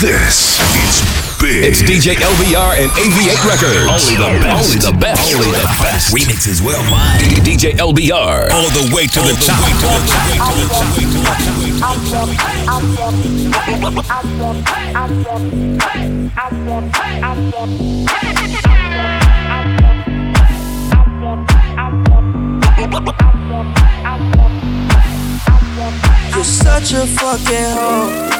This is big. It's DJ LBR and AV8 Records. Only the best. Only the best. Only the best. Remixes worldwide. DJ LBR. All the way to the top. Way to the top. Way to the top. Way the. Way to the top. You're such a fucking hoe.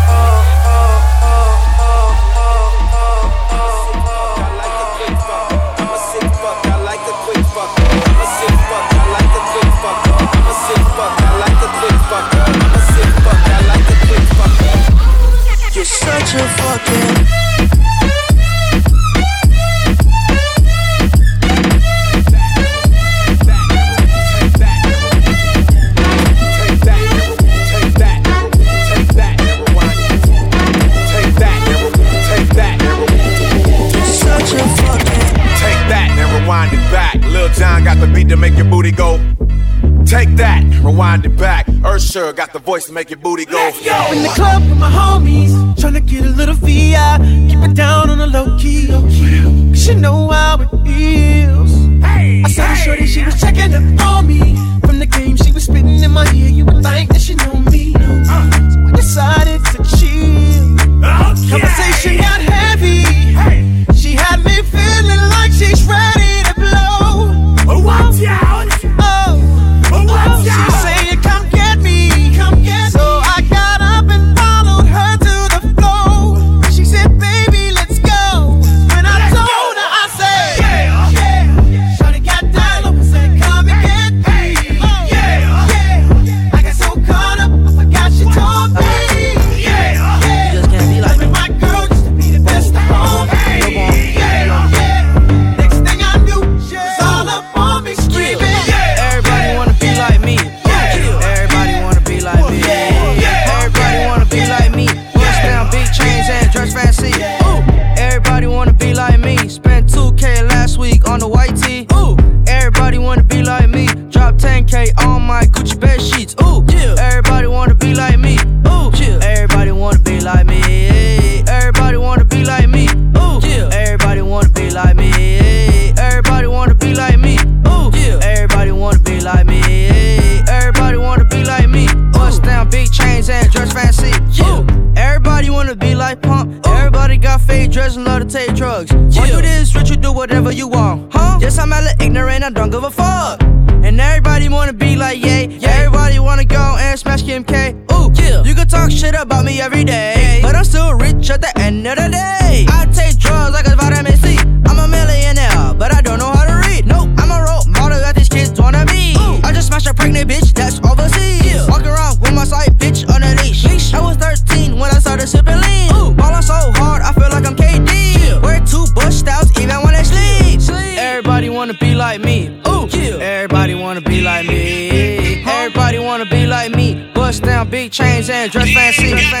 You're such a fucking You're such a fucking Take that and rewind it back. Lil Jon got the beat to make your booty go. Take that, rewind it back. Usher got the voice to make your booty go. in the club with my homies, tryna get a little VI. Keep it down on the low key. Cause you know how it feels. I saw the shorty, she was checking up on me. From the game, she was spitting in my ear. You would think that she know me. So I decided to chill. Conversation got heavy. She had me feeling like she's ready dress fancy.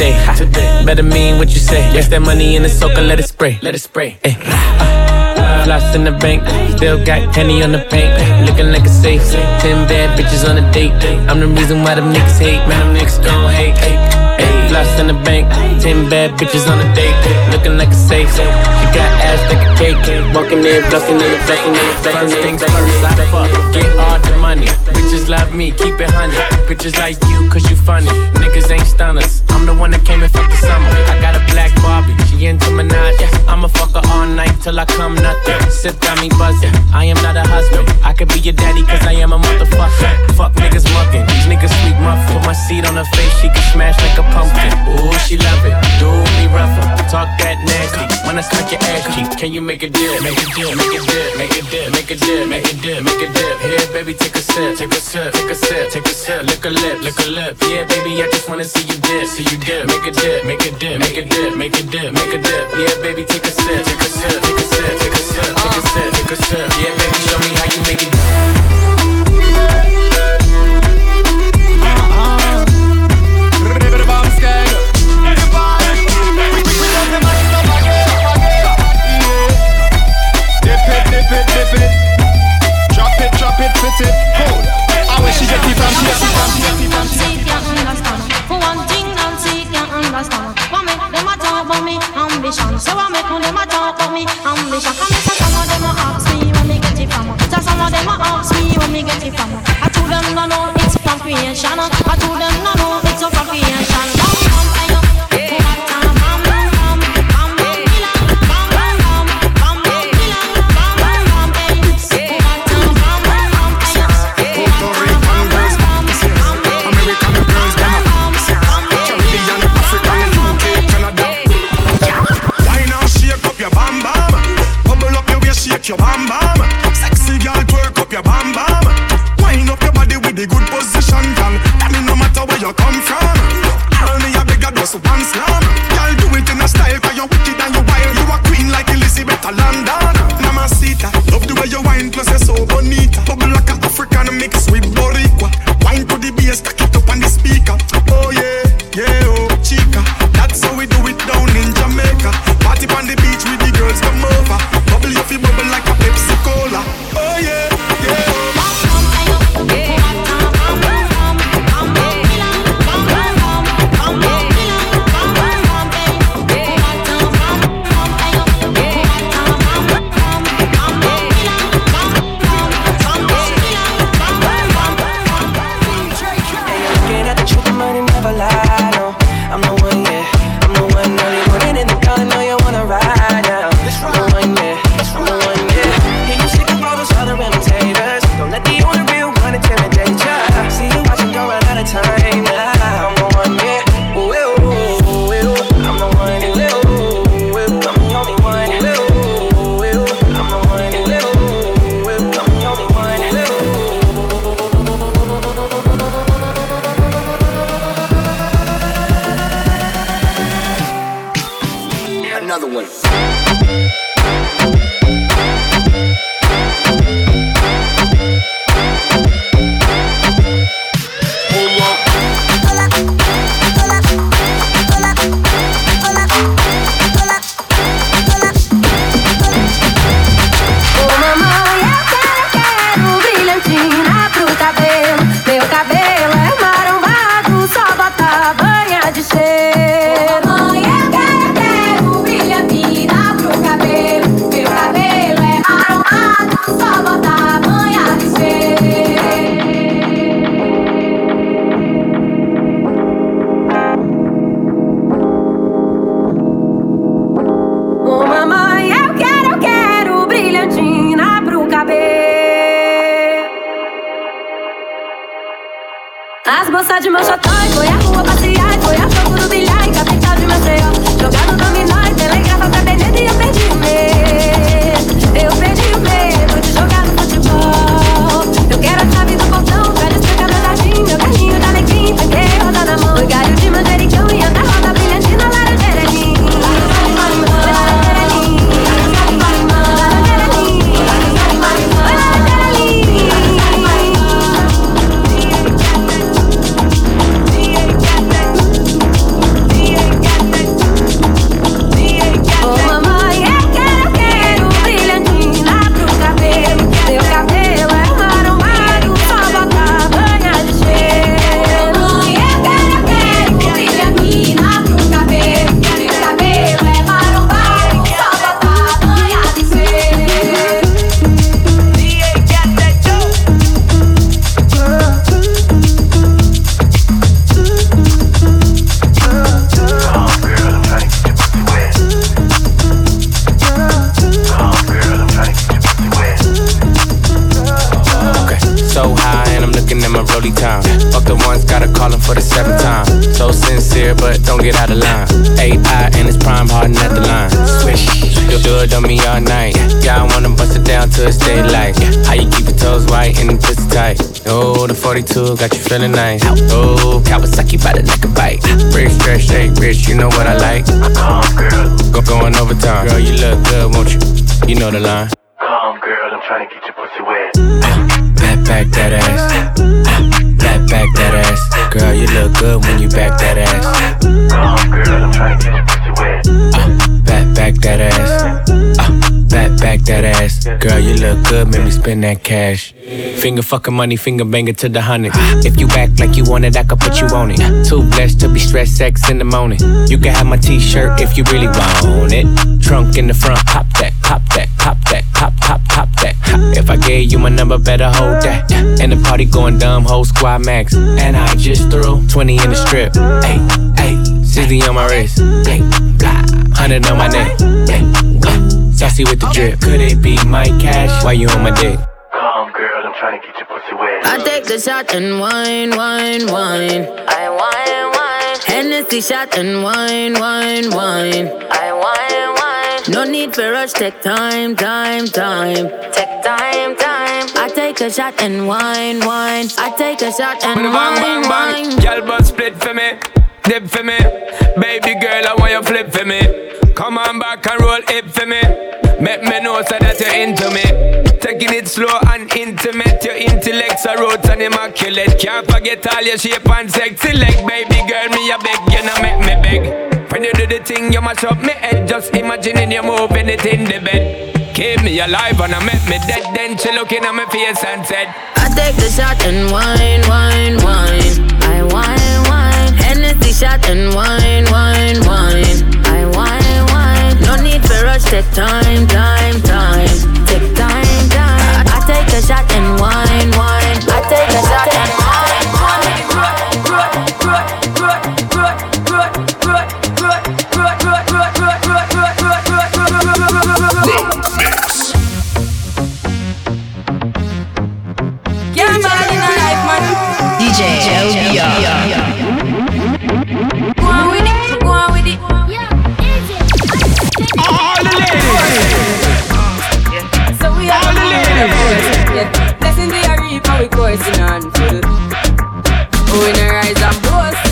today. Better mean what you say. Yes, that money in the soaker, let it spray. Let it spray. Ay. Uh, Floss in the bank, still got penny on the paint. Looking like a safe. Ten bad bitches on a date. I'm the reason why them niggas hate. Man, them niggas gon' hate. Ay. Ay. Floss in the bank, ten bad bitches on a date. Looking like a safe. She got ass like a cake. Walking in, bluffing in, bluffing in, bluffing in. Things first, I fuck. Get all money. Bitches love me, keep it honey. Bitches like you, cause you funny. Niggas ain't stunners. I'm the one that came and fucked the summer. I got a black Barbie, she into Minaj. I'ma fuck her all night till I come nothing. Sip got me buzzing. I am not a husband. I could be your daddy, cause I am a motherfucker. Fuck niggas mucking. These niggas sweet muff. Put my seat on her face, she can smash like a pumpkin. Ooh, she love it. Do me rougher. Talk that nasty. When I smack your ass cheek, can you make a dip? Make a dip, make a dip, make a dip, make a dip, make a dip, make a dip, make a dip. Here, baby, take a a sip, take a sip, take a sip, take a sip, lick a lip, lick a lip. Yeah, baby, I just wanna see you dip, see you dip, make a dip, make a dip, make a dip, make a dip, make a dip. Yeah, baby, take a sip, take a sip, take a sip, take a sip, take a sip, take a sip. Yeah, baby, show me how you make it. dip it, dip it, dip it. bit fitted. Hold. The 42 got you feeling nice. Oh, Kawasaki by the neck and bite. Rich, stretch, shake, rich, you know what I like. Calm, girl. Go going overtime. Girl, you look good, won't you? You know the line. Calm, girl, I'm trying to get your pussy wet. Back, back that ass. Back, back that ass. Girl, you look good when you back that ass. Calm, girl, I'm trying to get your pussy wet. Back, back that ass. Uh, back, back that ass. Girl, you look good, make me spend that cash. Finger fucking money, finger banger to the hundred. If you act like you want it, I could put you on it. Too blessed to be stressed, sex in the morning. You can have my t-shirt if you really want it. Trunk in the front, pop that, pop that, pop that, pop, pop, pop that. If I gave you my number, better hold that. And the party going dumb, whole squad max. And I just threw 20 in the strip. Hey, hey, 60 on my wrist. Hey, blah, 100 on my neck. Hey, uh, saucy with the drip. Could it be my cash? Why you on my dick? Calm, girl, I'm trying to get your pussy wet. I take the shot and wine, wine, wine. I wine, wine, Hennessy shot and wine, wine, wine. I wine, wine. No need for rush, take time, time, time. Take time, time. I take a shot and wine, wine. I take a shot and wine, bang, bang. wine. Girl, but split for me. Dip for me. Baby girl, I want you flip for me. Come on back and roll hip for me. Make me know so that you're into me. Taking it slow and intimate. Your intellect's a roots and immaculate. Can't forget all your shape and sexy leg. Baby girl, me a beg, you know make me beg. When you do the thing, you mash up me head. Just imagining you moving it in the bed. Keep me alive and I make me dead. Then she looking at my face and said, I take the shot and wine, wine, wine. I wine. Hennessy shot and wine, wine, wine. I wine, wine. No need for rush, take time, time, time. Take time, time. I take a shot and wine, wine. I take a shot and wine, Can't ball in a life, man. DJ LBR. Reap and full. Oh, in a rise and boast.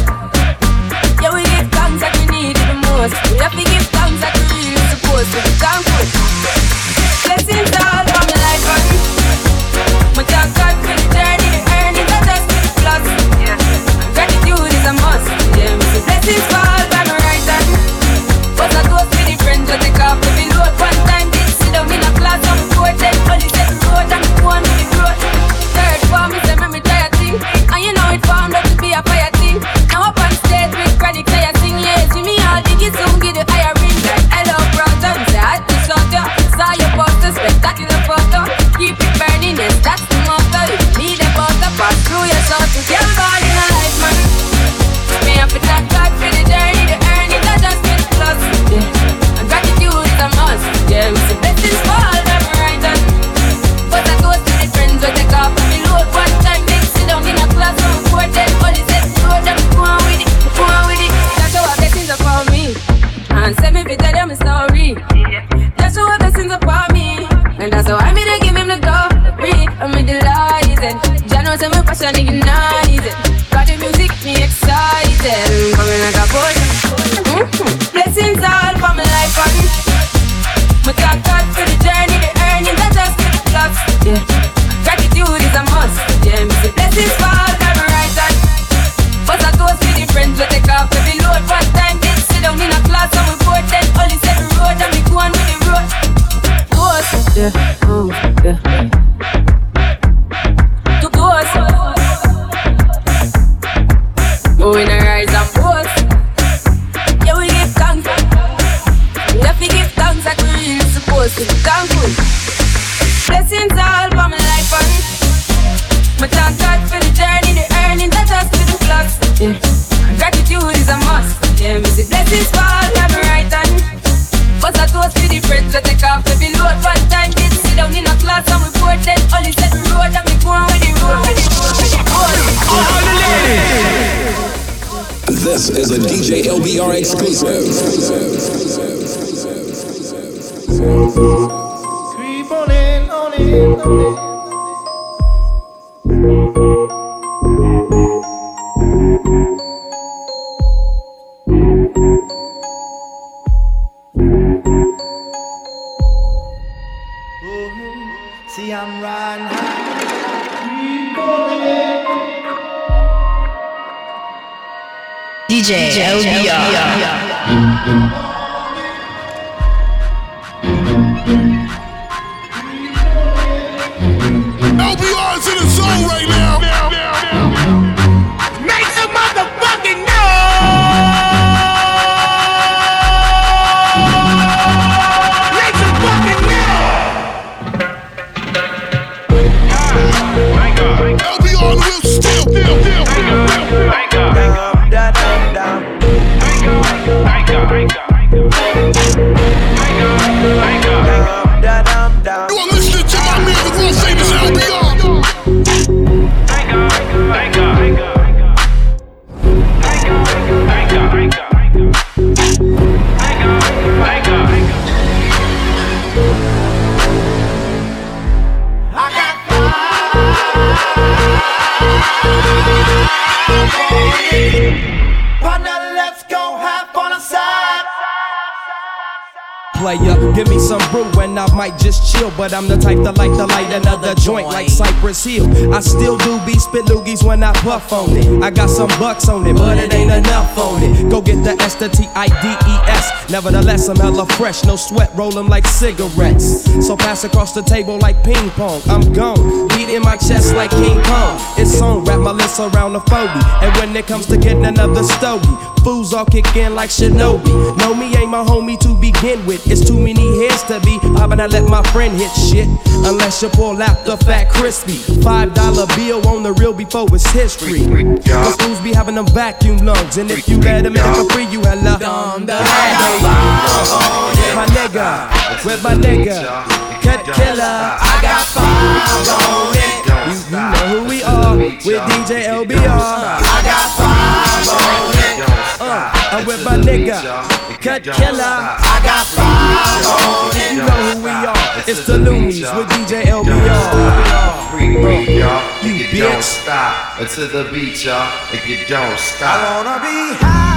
Yeah, we give thanks that we need the most. We have to give thanks that we really supposed to be thankful. Blessings all from the life and my thank God for the journey, the earning, the just plus. Gratitude is a must. Yeah, blessings DJ LBR. Player. Give me some brew and I might just chill. But I'm the type that like to light another joint like Cypress Hill. I still do be spit loogies when I puff on it. I got some bucks on it, but it ain't enough on it. Go get the S. Nevertheless, I'm hella fresh, no sweat, roll like cigarettes. So pass across the table like ping pong. I'm gone, beat in my chest like King Kong. It's on, wrap my lips around the 40. And when it comes to getting another stogie, fools all kick in like Shinobi. Know me ain't my homie to begin with. It's too many heads to be. How about I let my friend hit shit? Unless you pull out the fat crispy. Five dollar bill on the real before it's history. Cause fools be having them vacuum lungs. And if you let them in for free, you hella dumb. My nigga, with my nigga, cut killer. I got five on it. You, you know who we are with DJ LBR. I got five on it. Uh, I'm with my nigga, cut killer. I got five on it. You know who we are. It's the Luniz with DJ LBR. Free, y'all. You If you don't bitch. stop until the beat, y'all. If you don't stop. I wanna be high,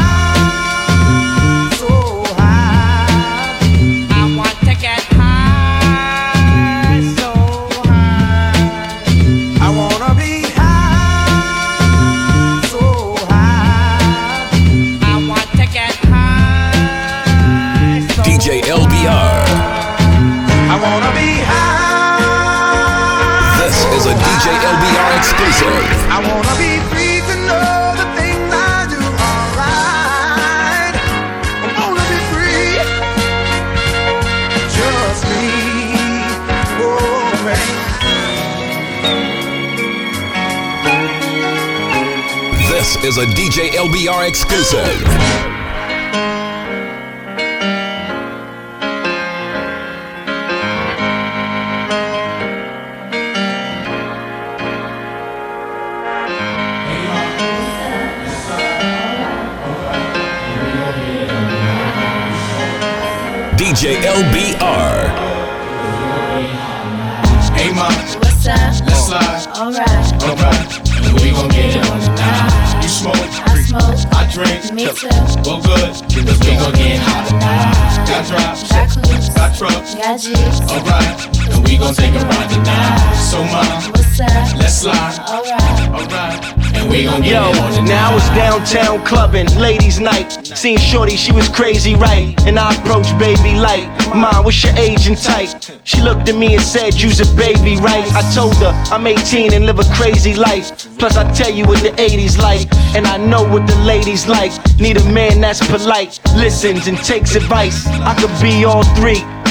exclusive. I wanna be free to know the things I do. I wanna be free, just me. Oh, man. This is a DJ LBR exclusive. DJ LBR. Hey, ma, What's up? let's slide. Alright. Alright, and we gon' get it on tonight. You smoke, I smoke. I drink. Me too. Well, good, cause we gon' get hot tonight. Got drops, Got clues. got trucks. Got G's. Alright, and we gon' take a ride tonight. So, ma, What's up? let's slide. Alright. Alright, and we gon' get Yo, it on tonight. now it's downtown clubbing, ladies' night. Seen Shorty, she was crazy, right? And I approached baby light. Mom, what's your age and type? She looked at me and said, You's a baby, right? I told her I'm 18 and live a crazy life. Plus, I tell you what the 80s like, and I know what the ladies like. Need a man that's polite, listens and takes advice. I could be all three.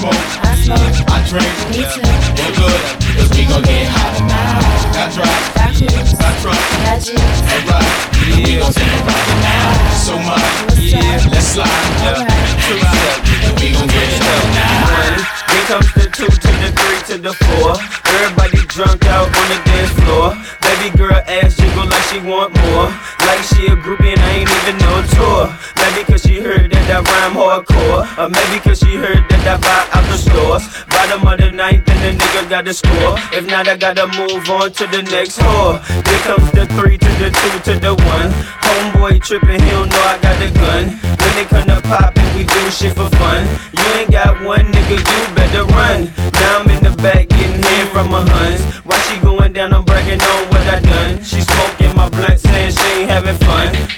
You smoke, I drink, Me too. we're good, cause we gon' get hot. Got drive, Got juice. got truck, Got juice. and ride. We gon' take a ride tonight. So much, yeah, let's slide. And we gon' get it up now. Here comes the two to the three to the four. Everybody drunk out on the dance floor. Baby girl ass jiggle like she want more. Like she a groupie and I ain't even no tour. Maybe cause she heard that I rhyme hardcore. Or maybe cause she heard that I buy out the stores. Bottom of the ninth and the nigga got the score. If not, I gotta move on to the next whore. Here comes the three to the two to the one. Homeboy tripping, he don't know I got the gun. When they come to poppin', we do shit for fun. You ain't got one nigga, you better run. Now I'm in the back getting head from my huns. While she going down, I'm bragging on what I done. She smoking my blunt, saying she ain't having fun.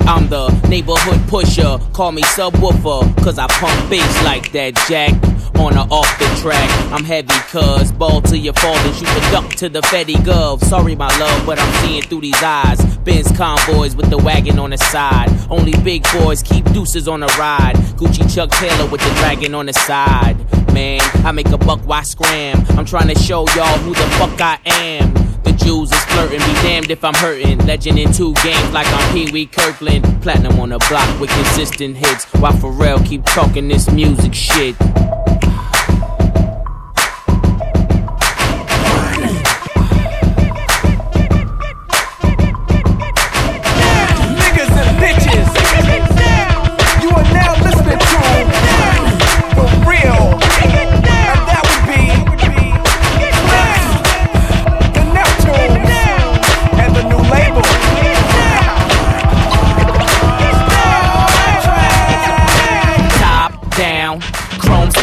I'm the neighborhood pusher, call me subwoofer, cause I pump bass like that jack. On or off the track, I'm heavy cuz ball to your and shoot the duck to the Fetty Gov. Sorry, my love, but I'm seeing through these eyes. Benz convoys with the wagon on the side. Only big boys keep deuces on the ride. Gucci Chuck Taylor with the dragon on the side. Man, I make a buck, why scram? I'm trying to show y'all who the fuck I am. The Jews is flirting, be damned if I'm hurting. Legend in two games like I'm Pee Wee Kirkland. Platinum on the block with consistent hits. While Pharrell keep talking this music shit.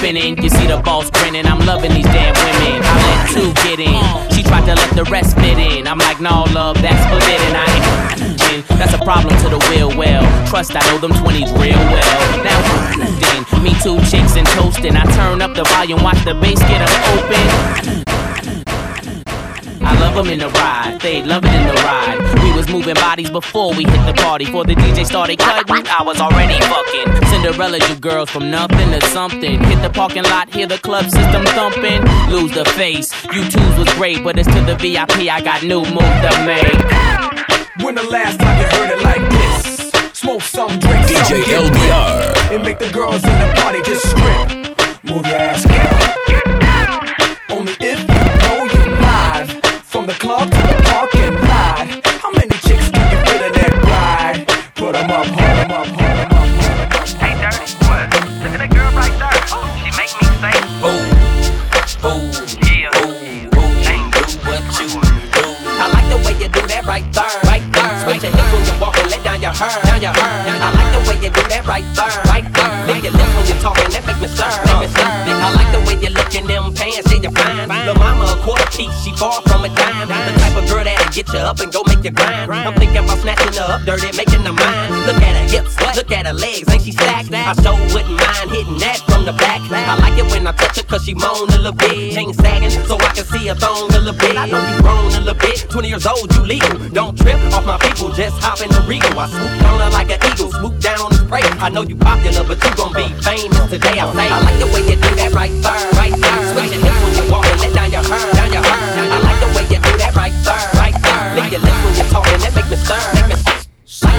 Spinning. You see the boss grinning. I'm loving these damn women. I let two get in. She tried to let the rest fit in. I'm like, no, love, that's forbidden. I ain't that's a problem to the real well. Trust I know them 20s real well. Now then, me two chicks and toasting. I turn up the volume, watch the bass get open. I love them in the ride, they love it in the ride. We moving bodies before we hit the party. Before the DJ started cutting, I was already fucking. Cinderella, you girls from nothing to something. Hit the parking lot, hear the club system thumping. Lose the face, you twos was great, but it's to the VIP. I got new move to make. When the last time you heard it like this? Smoke some, drink DJ get LBR. And make the girls in the party just strip. Move your ass, girl. Only if you know you live. From the club to the parking down your hair. I like the way you do that right there, right there. Lick your lips when you're talking, that make me stir, make me stir. I like the way you look in them pants, see you fine. Lil' mama quarter piece, she far from a dime. The type of girl that'll get you up and go make you grind. I'm thinking about snatching her up, dirty, making her mine. Look at her hips, look at her legs, ain't she stacked? I sure wouldn't mind hitting that from the back. I like it when I touch her cause she moan a little bit. Chain sagging so I can see her thong a little bit. I know you grown a little bit, 20 years old, you legal. Don't trip off my people, just hop in the regal. I swoop on her like an eagle, swoop down on the spray. I know you popular, but you gon' be famous today. I say, I like the way you do that right there, right there. Switch your hips when you walk and let I like the way you do that right right your lips when you're make me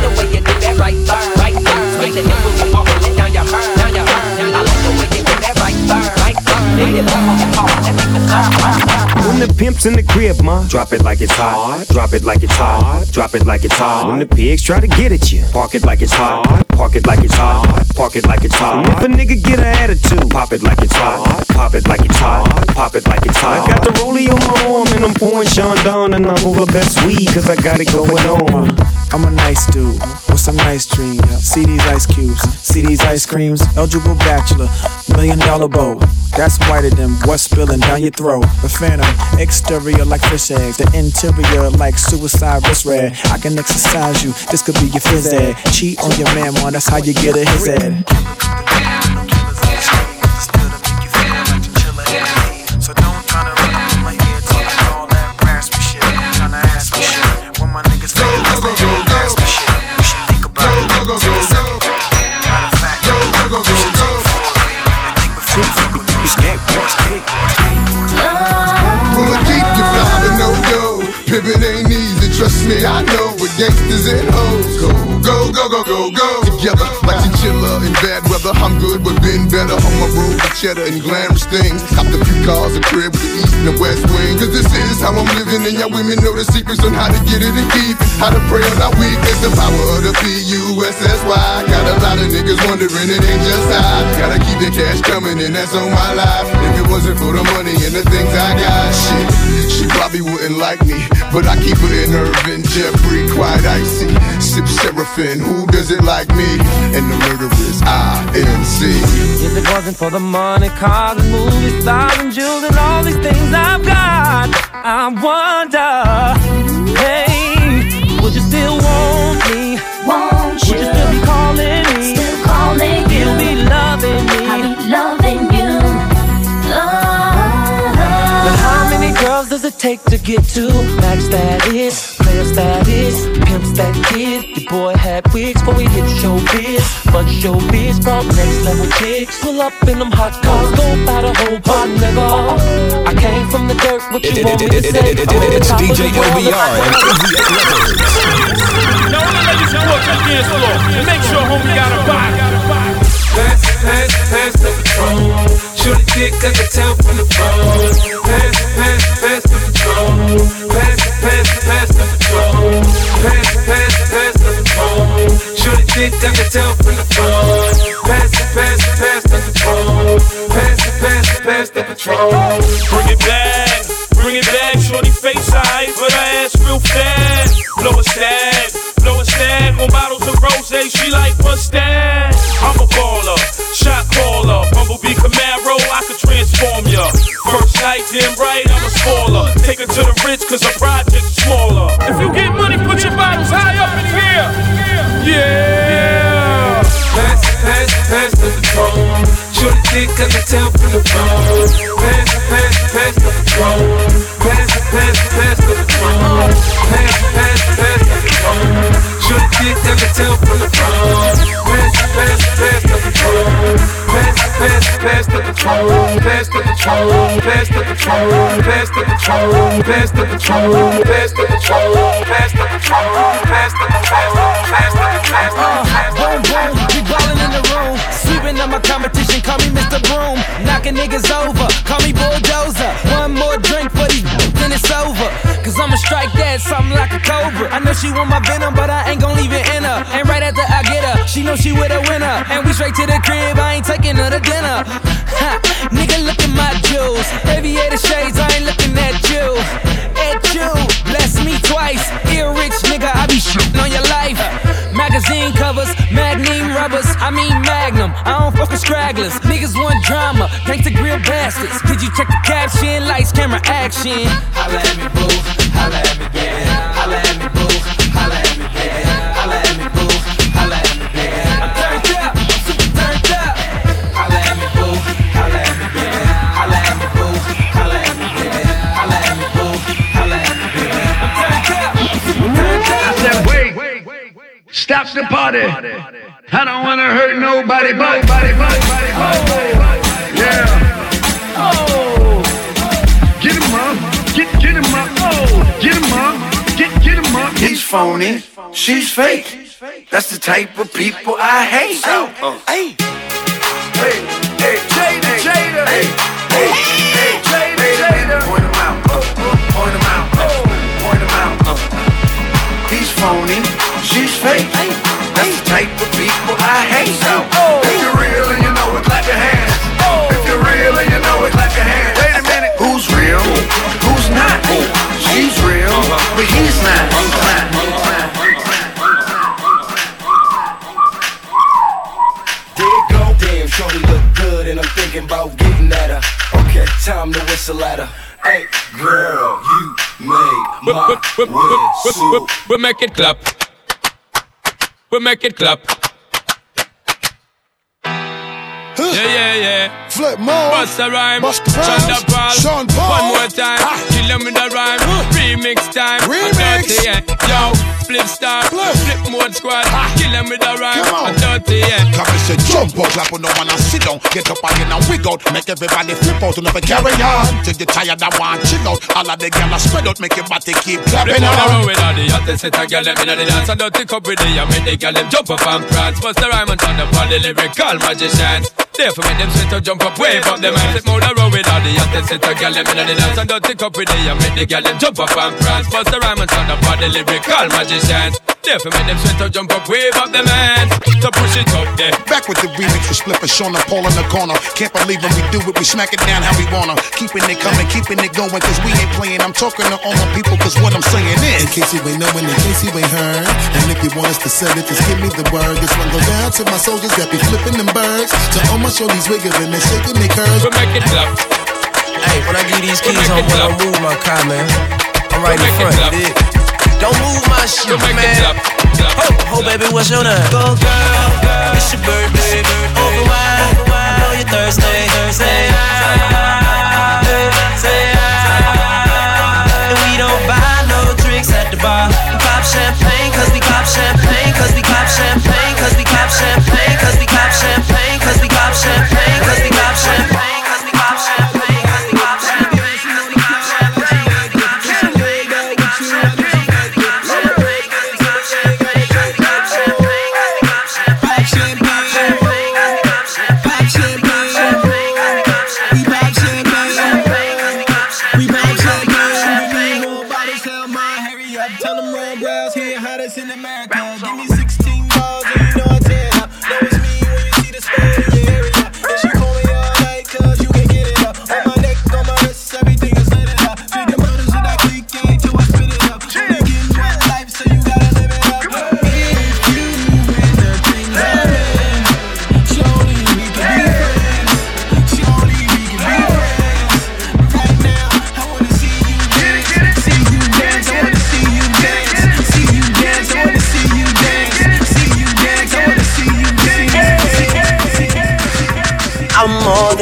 the way you do that right right there. Switch your hips when you walk and let down your hair, down your hair. I like the your you're the pimp's in the crib, ma, drop it like it's hot. Drop it like it's hot. Drop it like it's hot. When the pigs try to get at you, park it like it's hot. Park it like it's hot. Park it like it's hot. If a nigga get an attitude, pop it like it's hot. Pop it like it's hot. Pop pouring Sean Don and I'm over best weed cause I got it going on. I'm a nice dude with some nice dreams. See these ice cubes, see these ice creams. Eligible bachelor, million dollar bow. That's whiter than what's spilling down your throat. The phantom, exterior like fish eggs, the interior like suicide wrist red. I can exercise you, this could be your phys ed. Cheat on your man, man, that's how you get a his ed. Pivot ain't easy, trust me, I know. Gangsters and hoes, go, go, go, go, go, go. Together, like chinchilla in bad weather. I'm good, but been better. On my road with cheddar and glamorous things. Copped a few cars, a crib with the east and the west wing. Cause this is how I'm living, and y'all women know the secrets on how to get it and keep it. How to pray on our weakness, the power of the P-U-S-S-Y. Got a lot of niggas wondering, it ain't just I. Gotta keep the cash coming, and that's on my life. If it wasn't for the money and the things I got, shit, she probably wouldn't like me. But I keep her in Irvin, Jeffrey, quite icy. Sip Seraphim, who does it like me? And the murderers, I-N-C. If it wasn't for the money, cars and movie stars and jewels and all these things I've got, I wonder, hey, would you still want me? Won't Would you still be calling me? Still calling Still you. be loving me? Does it take to get to max status, player status, pimp stat kid? Your boy had wigs before we hit showbiz, but showbiz brought next level chicks. Pull up in them hot cars, go about the whole pot, nigga. I came from the dirt, what you want me to say? I'm on the It's top of DJ world, LBR and Easy Records. Now all the ladies who work the dance floor, and make sure homie got a body. Pass, pass, pass the patrol. Shoot a dick, I can tell from the phone. Pass, pass, pass the patrol. Pass, pass, pass the patrol. Pass, pass, pass the patrol. Shoot a dick, I from the phone. Pass, pass, pass the patrol. Pass, pass, pass the patrol. Bring it back, bring it back. Shorty face high, but her ass real fat. Blow a stag, blow on bottles of rose. She like what's? I'm a baller, shot caller, Bumblebee Camaro. I could transform ya. First night, damn right, I'm a her to the rich, cause her project's smaller. If you get money, put your bottles high up in the air. Yeah. Pass, pass, pass the patrol. Shoot a dick, I can tell from the phone. Pass, pass, pass the patrol. Pass, pass, pass the patrol. Pass, pass, pass the patrol. Shoot a dick, I can tell from the phone. Pass, pass, pass the patrol. Pass, pass, pass the patrol. Pass the patrol. Pass the patrol. Pass the patrol. Pass the patrol. Pass the patrol. Pass the patrol. Pass the patrol. Pass the patrol. Uh, boom, we ballin' in the room. Sweeping up my competition, call me Mr. Broom. Knocking niggas over, call me Bulldozer. One more drink for these, then it's over. Cause I'ma strike that something like a cobra. I know she want my venom, but I ain't gon' leave it in her. And right after I get her, she know she with a winner. And we straight to the crib, I ain't taking her to dinner. Ha, nigga, look at my jewels. Aviator shades, I ain't looking at you. At you, bless me twice. Ear rich nigga, I be shitting on your life. Magazine covers, magnum rubbers, I mean magnum. I don't fuck with stragglers. Niggas want drama, gangsta grill bastards. Did you check the caption? Lights, camera, action. Holla at me, boo. Holla at me, yeah. Holla at me, boo. The party. I don't wanna hurt nobody, but, body, yeah. Oh, get him up, get, get him up, oh, get him up, get, get him up. He's phony, she's fake. That's the type of people I hate. Oh, hey, hey, hey, Jada, Jada, hey, hey, hey, Jada, Jada. Point him out, oh, oh, point him out, oh, point him out. Oh. He's phony, fake. That's the type of people I hate. So if you're real and you know it, clap your hands. If you're real and you know it, clap your hands. Wait a minute, who's real? Who's not? She's real, but he's not. There go, damn, shorty look good, and I'm thinking about getting at her. Okay, time to whistle at her. Hey, girl, you make my whistle. We make it clap. We make it clap. Yeah, yeah, yeah. Flip more. Bust a rhyme. Bust the Sean rhymes. Paul. Sean Paul. One more time. Kill him with a rhyme. Remix time. Remix. Dirty, yeah. Yo, flip star. Flip mode squad. Kill him with a rhyme. Come on. Dirty, yeah. Clap and say jump out, clap on no one and sit down. Get up again and wiggle out. Make everybody flip out and never carry on. Till you tired and want chill out. All of the gyal spread out, make your body keep Flip clapping on the on. road with the set of gyal them inna the dance and dirty cup with the make the them jump up and prance. Bust the rhyme and turn up the lyrical magicians. Therefore make them sweat to jump up, wave up them hands. Flip on the road with all the hottest set of gyal them inna the dance and dirty cup with the and make the gyal them jump up and prance. Bust the rhyme and turn up all the lyrical magicians. Therefore make them sweat to jump up, wave up them hands. So push it up there. Back with the remix with Flip and Sean and Paul in the corner. Can't believe when we do it, we smack it down how we wanna. Keeping it coming, keeping it going, cause we ain't playing. I'm talking to all my people, cause what I'm saying is. In case you ain't knowing, in case you ain't heard. And if you want us to sell it, just give me the word. This one go down to my soldiers that be flipping them birds. To all my shorties wiggling and they shaking their curves. We make it clap. Hey, when I give these keys home, when I move my car, man. I'm right in front, you dig? Don't move my shit, man. Ho, ho, baby, what's your name? Go, girl, it's your birthday. Over wine, I know you're thirsty. Say hi,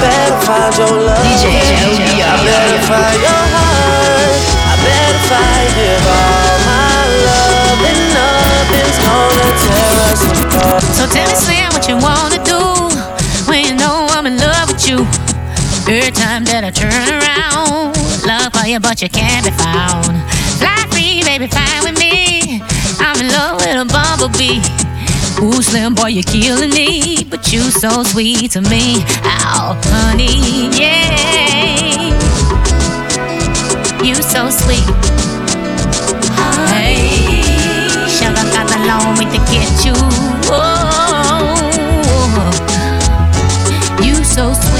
Better find your loving. DJ I better find your heart. I better find it all. My love and nothing's gonna tear us apart. So tell me, Slim, what you wanna do when you know I'm in love with you. Every time that I turn around, love for you, but you can't be found. Fly free, baby, fine with me. I'm in love with a bumblebee. Ooh, Slim boy, you're killing me, but you so sweet to me. Oh, honey, yeah. You so sweet. Hey, sugar got a long way to get you. Oh, you so sweet,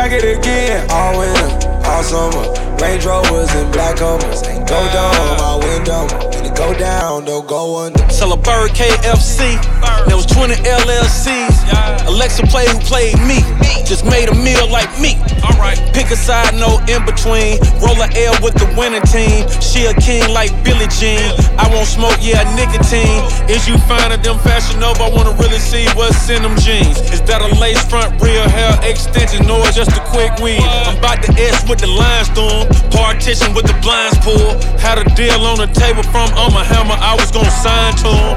back it, again. All winter, all summer. Range Rovers and black Hummers. Ain't go down my window, go down, don't go under. Sell a bird KFC. There was 20 LLCs. Alexa play who played me. Just made a meal like me. Alright. Pick a side, no in between. Roll a L with the winning team. She a king like Billie Jean. I won't smoke, yeah, nicotine. Is you finding them fashion over? I wanna really see what's in them jeans. Is that a lace front, real hair extension, or just a quick weave? I'm about to S with the limestone. Partition with the blinds pulled. Had a deal on the table from Umma Hammer. I was gonna sign to him.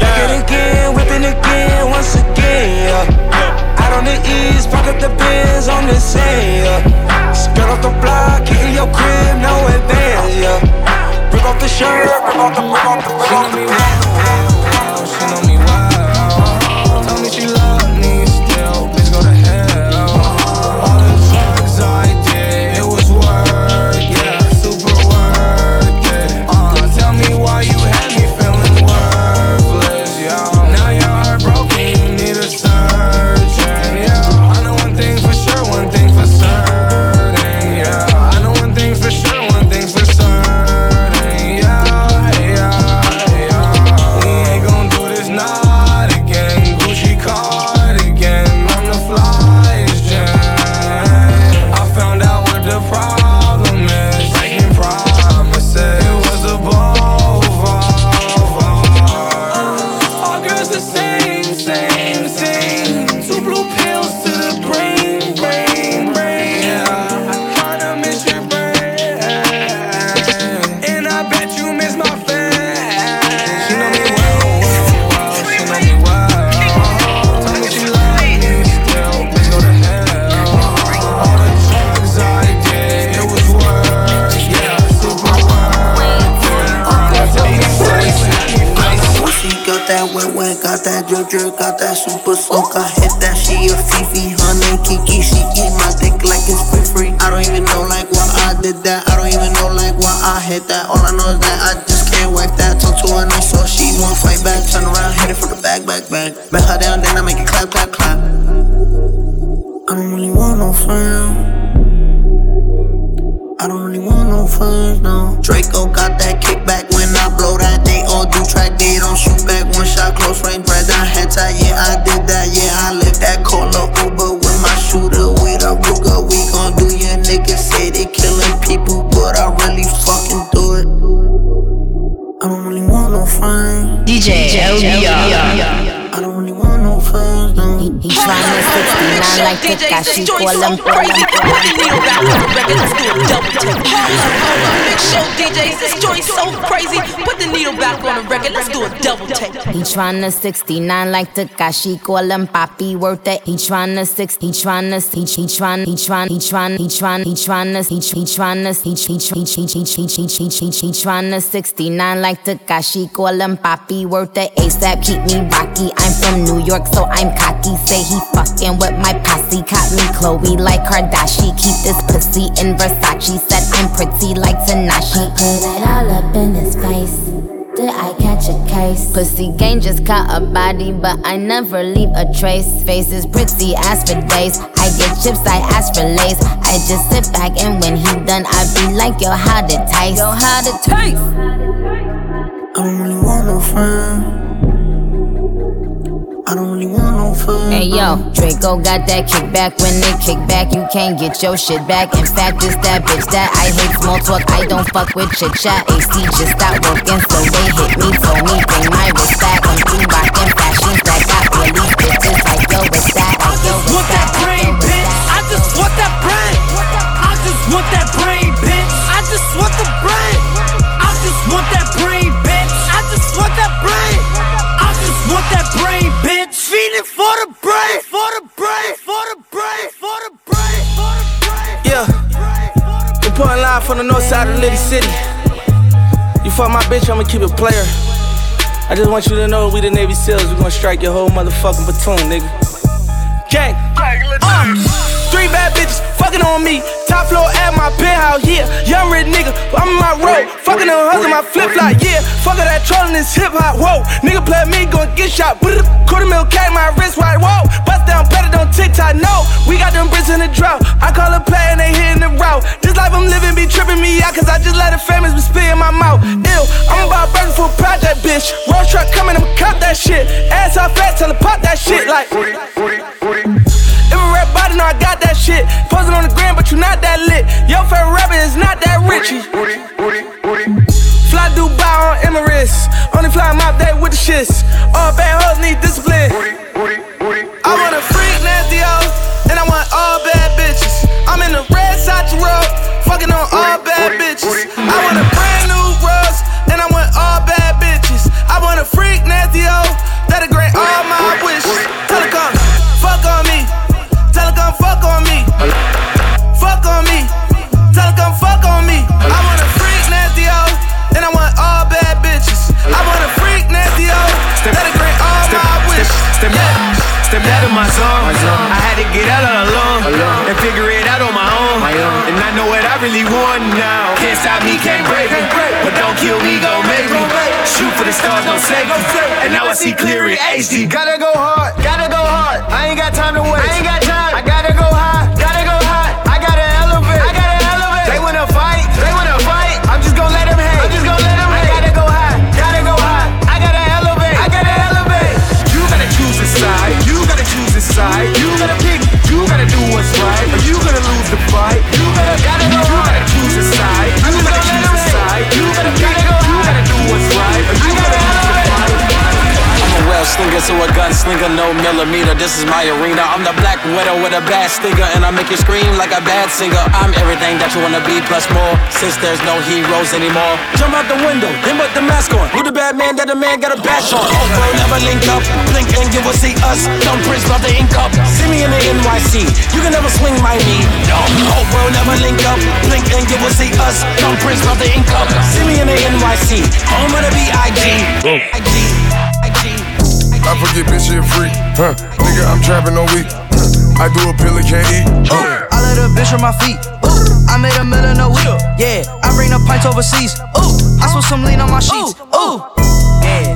Back it again, whipping again, once again, yeah. Out on the east, park up the Benz on the sand, yeah. Skirt off the block, kicking your crib, no advance, yeah. Rip off the shirt, rip off the, rip off the, rip off the pants. Tekashi, call him, call him, call Big show DJs, this joint so crazy. Put the needle back on the record. Let's do a double take. He tryna 69 like Takashi, call him Papi, worth it. He tryna six, he tryna, he he tryna, he tryna, he tryna, he tryna, he tryna, he he tryna, he he he he he he he he he tryna 69 like Takashi, call him Papi, worth it. ASAP, keep me rocky. I'm from New York, so I'm cocky. Say he fucking with my posse, caught me Chloe like Kardashian. Keep this pussy in Versace, said I'm pretty like Tanashi. Put it all up in his face. Did I catch a case? Pussy gang just caught a body, but I never leave a trace. Face is pretty as for days. I get chips, I ask for lace. I just sit back and when he done, I be like, yo, how it taste? Yo, how it taste? I don't really want no friends. Hey yo, uh-huh. Draco got that kickback. When they kick back, you can't get your shit back. In fact, it's that bitch that I hate small talk. I don't fuck with chit chat. AC just stopped working, so they hit me. Told me bring my wrist back. I'm through rockin' fashions that got released. Bitches like yo, what's that? Like yo, Want that brain, from the north side of Liddy City. You fuck my bitch, I'ma keep it player. I just want you to know we the Navy SEALs. We gon' strike your whole motherfucking platoon, nigga. Gang. Uh, three bad bitches fucking on me. Top floor at my penthouse, yeah. Young rich nigga, I'm in my road. Fucking them hustle my flip flop, yeah. Fuck that trolling this hip hop, whoa. Nigga play me, gon' get shot. Put a quarter mil K, my wrist wide, whoa. Bust down better on TikTok, no. We got them bricks in the drought. I call a play and they hitting the route. This life I'm living be tripping me out, cause I just let the famous be spit in my mouth. Ew, I'm about burning for a project, bitch. Road truck coming, I'ma cop that shit. Ass off fat, tell her pop that shit like. If a rap body, know I got that shit. Posing on the gram, but you not that lit. Your favorite rapper is not that rich. Fly Dubai on Emirates. Only fly my day with the shits. All bad hoes need discipline. I want a freak nasty hoe, and I want all bad bitches. I'm in the red side road, fucking on all bad bitches. I want a brand new rose, and I want all bad bitches. I want a freak nasty hoe, And now I see clear in HD. Gotta slinger, so a gunslinger, no millimeter. This is my arena. I'm the black widow with a bad stinger, and I make you scream like a bad singer. I'm everything that you wanna be, plus more. Since there's no heroes anymore, jump out the window, then put the mask on. Who the bad man that a man got a bash on? Oh, bro, never link up. Blink and you will see us. Prince about the ink up. See me in the NYC. You can never swing my knee. No, oh, bro, never link up. Blink and you will see us. Prince about the ink up. See me in the NYC. Home of the B.I.G. IG. I forget bitch shit free. Huh. Nigga, I'm trapping on week. I do a pill and can't eat. Uh. I let a bitch on my feet. Ooh, I made a million a week. Yeah, I bring the pints overseas. Ooh, I switch some lean on my sheets. Ooh, yeah.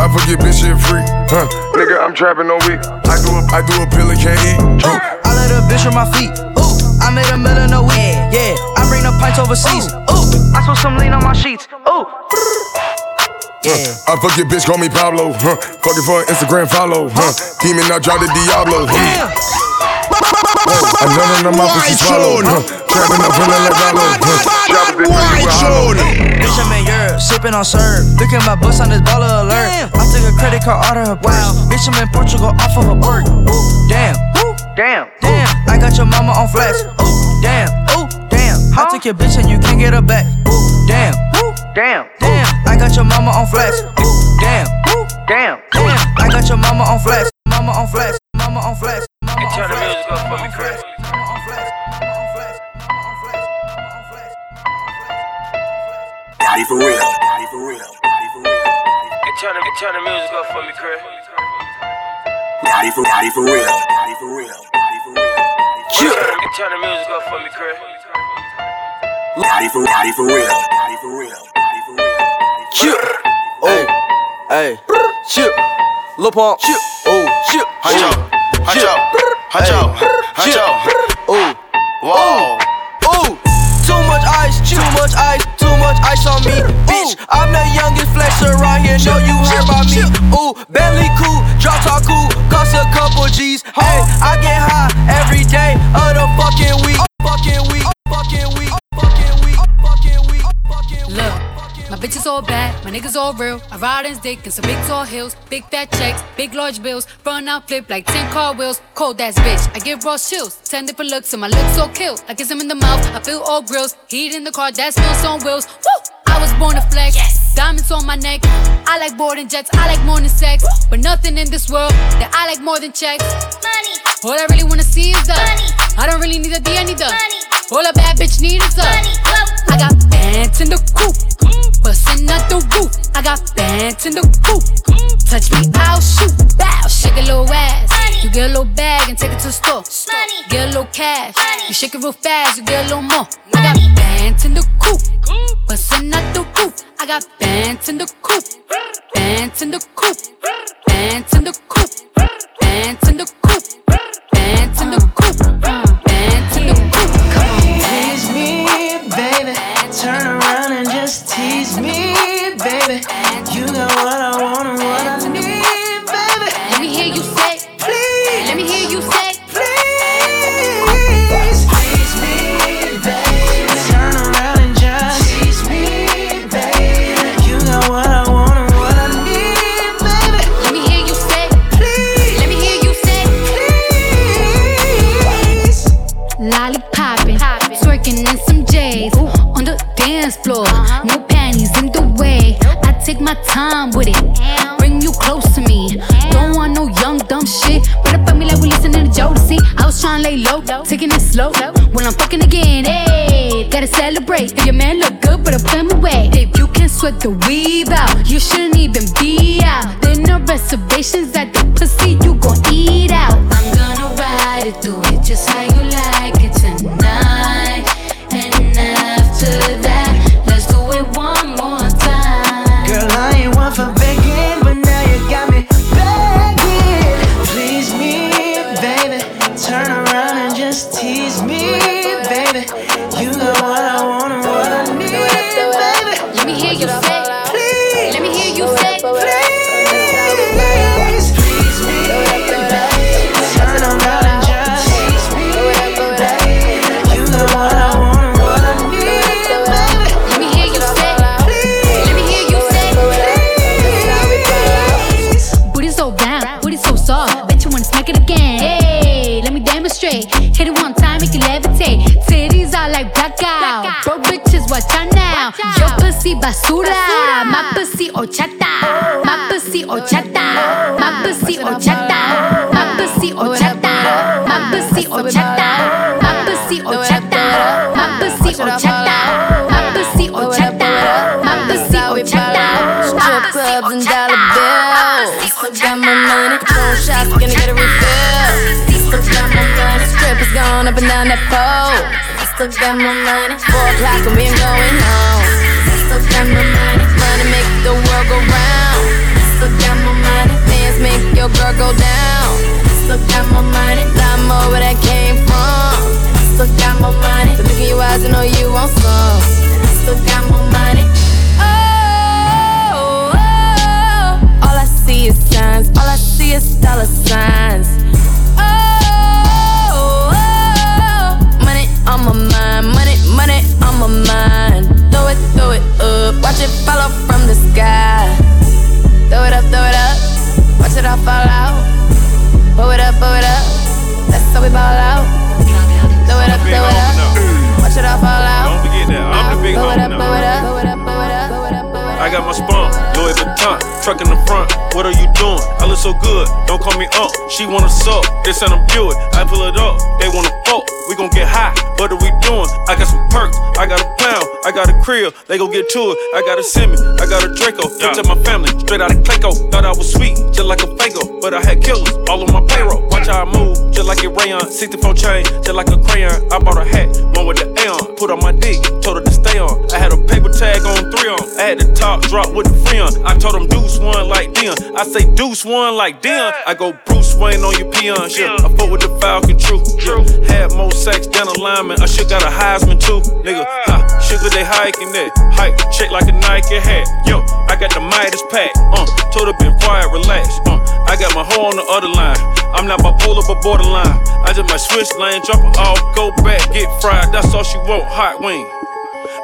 I fuck forget bitch shit free. Huh. Nigga, I'm trapping on week. I do a, I do a pill and can't eat. Uh. I let a bitch on my feet. Ooh, I made a million a week. Yeah, I bring the pints overseas. Ooh, I switch some lean on my sheets. Ooh. Yeah. I fuck your bitch, call me Pablo. Huh. Fucking for an Instagram follow. Huh. Demon, I drive the Diablo. Huh. I none in the mouth and she swallow. Huh. Trapping up, feeling like Rollo. Huh. Bitch, I'm in Europe, sipping on syrup. Look at my bus on this baller alert. I took a credit card out of her purse. Bitch, I'm in Portugal off of a bird. Damn, damn, damn. I got your mama on flex. Damn, ooh, damn. I took your bitch and you can't get her back. Damn, damn, damn. I got your mama on flex. Damn, damn, damn. I got your mama on flex. Mama on flex. Mama on flex. Mama on flex. Mama on flex. Mama on flex. Daddy for real. Daddy for real. Daddy for real. Hey, turn the, turn the music up for me, Chris. Daddy for Daddy for real. Daddy for real. Daddy for real. Hey, turn the music up for me, Chris. Daddy for Daddy for real. Daddy for real. Daddy for real. Chip. Oh. Hey. Chip. Lil Pump. Chip. Oh. Chip. Hunch out. Hunch out. Hunch out. Hunch out. Oh. Whoa. Ooh. Too much ice, too much ice, too much ice on me. Bitch, I'm the youngest flexer around here. Know you heard about me. Ooh, Bentley cool, drop top cool, cost a couple G's. Hey, oh. I get high every day of the fucking week. Oh. Fucking week, bitches all bad, my niggas all real. I ride in dick in some big tall hills, big fat checks, big large bills. Run out, flip like 10 car wheels. Cold ass bitch, I give raw chills. 10 different looks, and my lips so kill. I kiss them in the mouth, I feel all grills. Heat in the car, that smells on wheels. Woo! I was born to flex. Diamonds on my neck. I like boarding jets, I like more than sex. But nothing in this world that I like more than checks. Money. All I really wanna see is the money. I don't really need a D, I need the money. All a bad bitch need is up. I got bands in the coop, bustin' out the roof. I got bands in the coop. Touch me, I'll shoot. Bow, shake a little ass. You get a little bag and take it to the store. Get a little cash. You shake it real fast, you get a little more. I got bands in the coop, bustin' out the roof. I got bands in the coop, bands in the coop, bands in the coop, bands in the coop, just tease me, baby. You got what I want my time with it. Bring you close to me. Don't want no young dumb shit. Better fuck me like we listening to Jodeci. I was trying to lay low, taking it slow. When I'm fucking again, hey, gotta celebrate. If your man look good, better put him away. If you can sweat the weave out, you shouldn't even be out. There no reservations at the pussy, you gon' eat out. I'm gonna ride it, do pussy horchata. My pussy horchata. My pussy horchata. My pussy horchata. Strip clubs and dollar bills. Still got my money. Phone shots, gonna get a refill. Still got my money. Strippers going up and down that pole. Still got my money. Four o'clock and we ain't going home. Still got my money. Money make the world go round. Still got my money. Dance make your girl go down. Still got my money. More where that came from. Still got my money. The look in your eyes, I know you want some. Still got my money. Oh, oh, all I see is signs. All I see is dollar signs. Oh, oh, money on my mind. Money, money on my mind. Throw it, throw it up. Watch it fall off from the sky. Throw it up, throw it up. Watch it all fall out. Pull it up, pull it up. That's how we ball out. Throw it up, throw it up. Watch it all fall out. Don't forget that. I'm the big Pull it up, now. it up, pull it up, pull it up, pull it up, pull it up. I got my spawn, Louis Vuitton, truck in the front. What are you doing? I look so good, don't call me up. She wanna suck, they send them Buick. I pull it up, they wanna fuck. We gon' get high, what are we doing? I got some perks, I got a pound, I got a crib, they gon' get to it. I got a Simi, I got a Draco, yeah. to my family, straight out of Clayco. Thought I was sweet, just like a Fago, but I had killers all on my payroll. Watch how I move, just like a rayon, 64 chain, just like a crayon. I bought a hat, one with the A on, put on my dick, told her to stay on. I had a paper tag on three on, I had the top drop with the free on. I told him Deuce one like Dion, I say Deuce one like Dion. I go Bruce Wayne on your peon, yeah. I fought with the Falcon, true. Yeah. Had more sex than a lineman, I should got a Heisman too, nigga. Ha, sugar they hiking that, hike, check like a Nike hat. Yo, I got the Midas pack, uh, told her been quiet, relax, uh. I got my hoe on the other line. I'm not bipolar but borderline. I just might switch lane, drop it off, go back, get fried. That's all she want, hot wing.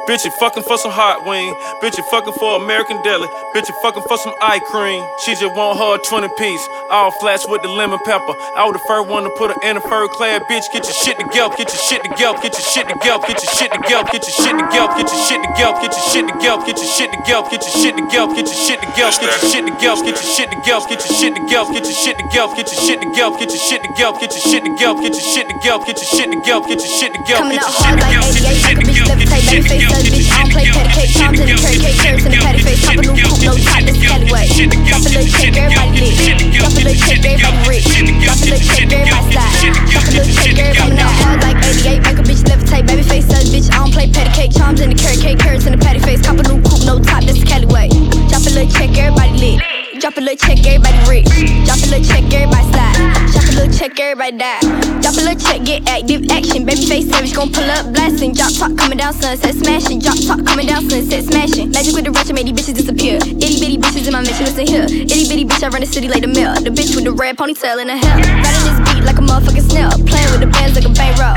Bitch, you fucking for some hot wing. Bitch, you fucking for American deli. Bitch, you fucking for some eye cream. She just want her 20 piece. All flats with the lemon pepper. I was the first one to put her in a fur clad bitch. Get your shit together, get your shit together, get your shit together, get your shit together, get your shit together, get your shit together, get your shit together, get your shit together, get your shit together, get your shit together, get your shit together, get your shit together, get your shit together, get your shit together, get your shit together, get your shit together, get your shit together, get your shit together, get your shit together, get your shit together, Coming get up your shit hard like together, 88, make a bitch levitate, baby face bitch. I don't play patty cake, times in the curry cake, carrots in the patty face, pop a new coupe, no top, this Callaway. Drop a little check, everybody lit. Drop a little check, everybody rich. Drop a little check, everybody slide. Drop a little check, everybody now. Hard like 88, make a bitch levitate, baby face does bitch. I don't play patty cake, charms in the curry cake, carrots in the patty face, pop a new coupe, no top, this Callaway. Drop a little check, everybody lit. Drop a little check, everybody rich. Drop a little check, everybody slide. Drop a little check, everybody die. Drop a little check, get active action. Baby face savage, gon' pull up blasting. Drop top coming down, sunset smashing. Drop top coming down, sunset smashing. Magic with the rush, made these bitches disappear. Itty bitty bitches in my mansion, listen here. Itty bitty bitch, I run the city like the mill. The bitch with the red ponytail in her hair. Riding this beat like a motherfucking snail. Playing with the bands like a bankroll.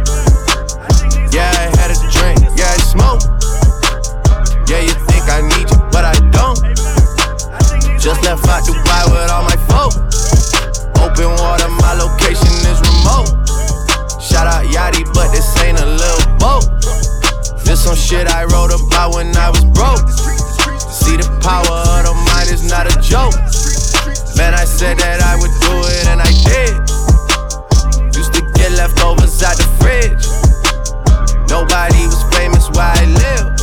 Some shit I wrote about when I was broke. See the power of the mind is not a joke. Man, I said that I would do it and I did. Used to get leftovers out the fridge. Nobody was famous where I live.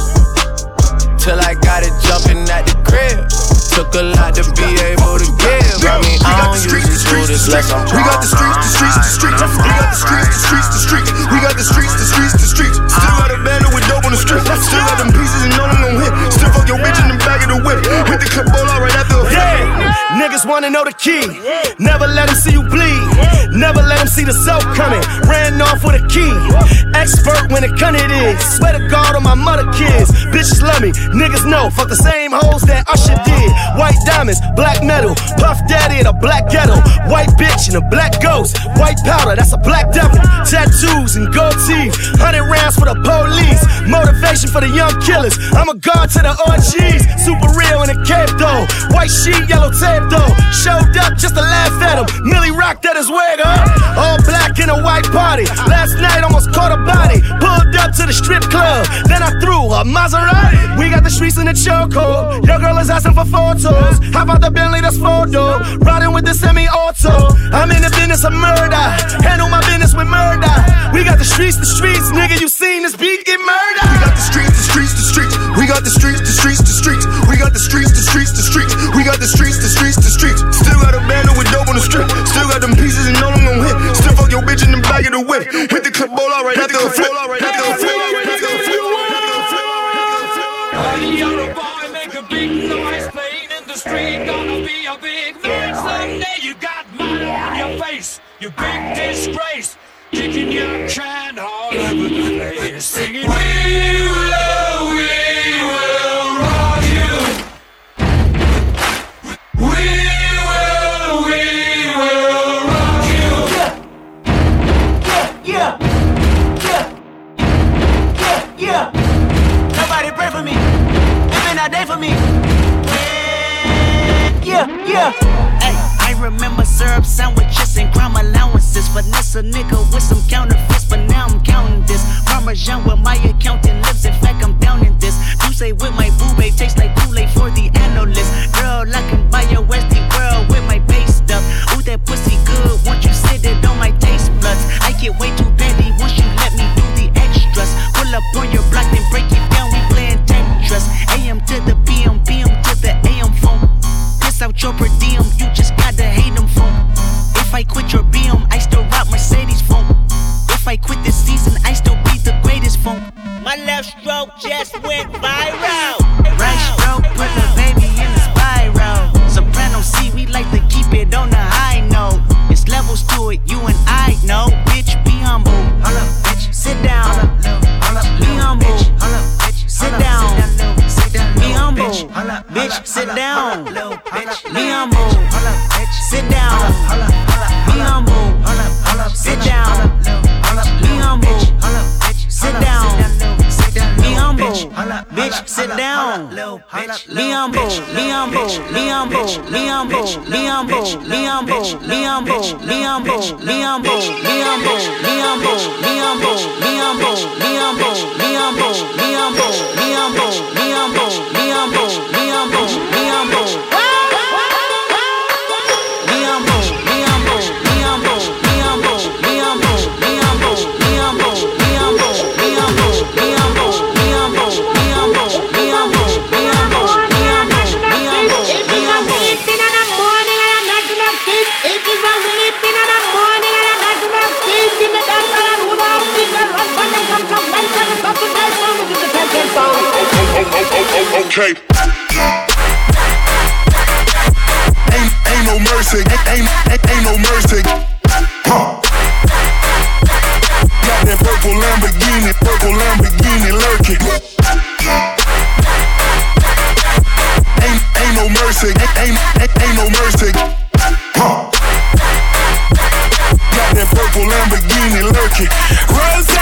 Till I got it jumping at the crib. Took a lot to be able to give. I mean, I don't usually do this unless I'm We got the streets, the streets, the streets. We got the streets, the streets, the streets. We got the streets, the streets, the streets. Still got a bando with dope on the strip. Still got them pieces and know them gon' hit. Still fuck your bitch in the back the whip. Hit the clip all right after a flip. Yeah, niggas wanna know the key. Never let them see you bleed. Never let them see the soap coming. Ran off with a key. Expert when it gun it is. Swear to God on my mother kids. Bitches love me. Niggas know. Fuck the same hoes that Usher did. Black metal. Puff daddy in a black ghetto. White bitch in a black ghost. White powder, that's a black devil. Tattoos and gold teeth. Hundred rounds for the police. Motivation for the young killers. I'm a guard to the OGs. Super real in a cape though. White sheet, yellow tape though. Showed up just to laugh at him. Millie rocked at his wig. All black in a white party. Last night almost caught a body. Pulled up to the strip club. Then I threw a Maserati. We got the streets in the chokehold. Your girl is asking for photos. About the Bentley that's photo? Riding with the semi-auto. I'm in the business of murder. Handle my business with murder. We got the streets, the streets, nigga. You seen this beat get murdered. We got the streets, the streets, the streets. We got the streets, the streets, the streets. We got the streets, the streets, the streets. We got the streets, the streets, the streets. Still got a bando with dope on the strip. Still got them pieces and know them gon' hit. Still fuck your bitch in the back of the whip. Hit the clip all out right after a flip. Right after a flip. Right after a flip. You're a boy, make a big noise playing in the street. Gonna be a big man someday. You got mud on your face, you big disgrace. Kicking your can all over the place. Singing, We will, we will rock you. We will, we will rock you. Yeah, yeah, yeah, yeah. Nobody pray for me. Been a day for me. Yeah, yeah. Hey, I remember syrup sandwiches and crime allowances. Finesse a nigga with some counterfeits, but now I'm counting this. Parmesan with my accountant lips. In fact, I'm down in this. Say with my boo babe tastes like too late for the analyst. Girl, I can buy your Westie world with my base stuff. Ooh, that pussy good. Once you sit it on my taste buds, I get way too petty once you let me do the extras. Liambo, Liambo, Liambo, Liambo, Liambo, Liambo, Liambo, Liambo, Liambo, Liambo, Liambo, Liambo, Liambo, Liambo, Liambo, Liambo, Liambo, Liambo. Okay. Lamborghini lurking. Rose.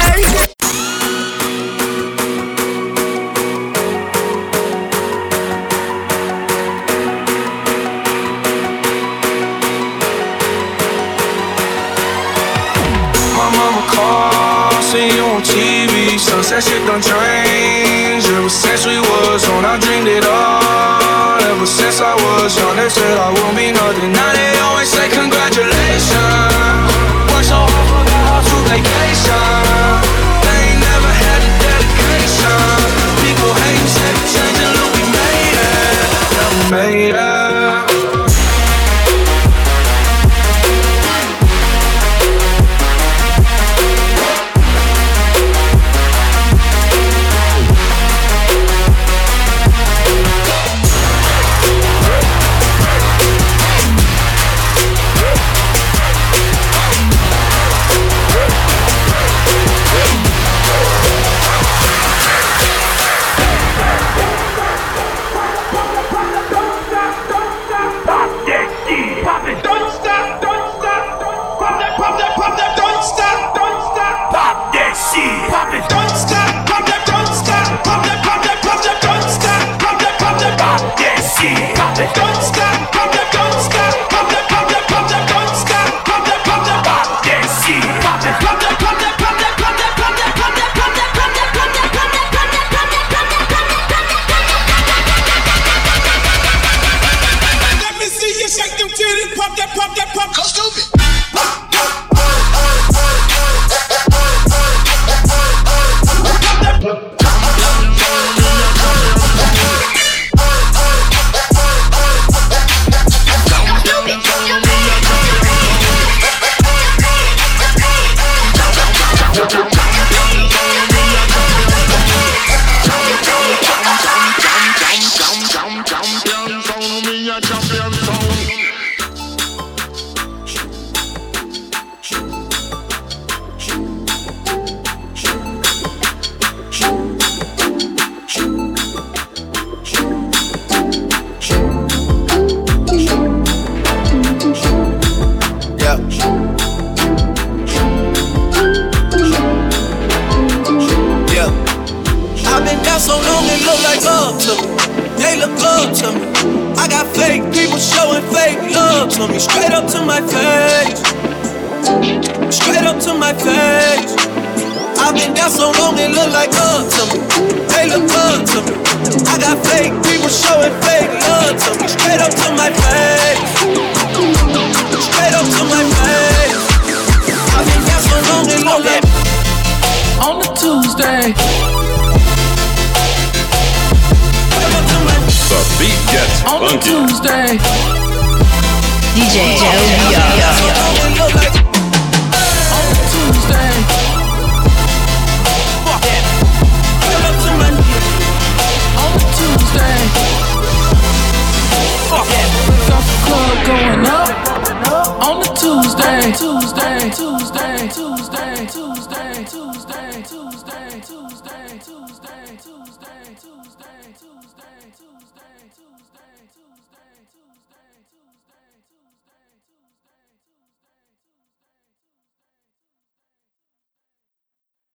that shit done changed Ever since we was on, I dreamed it all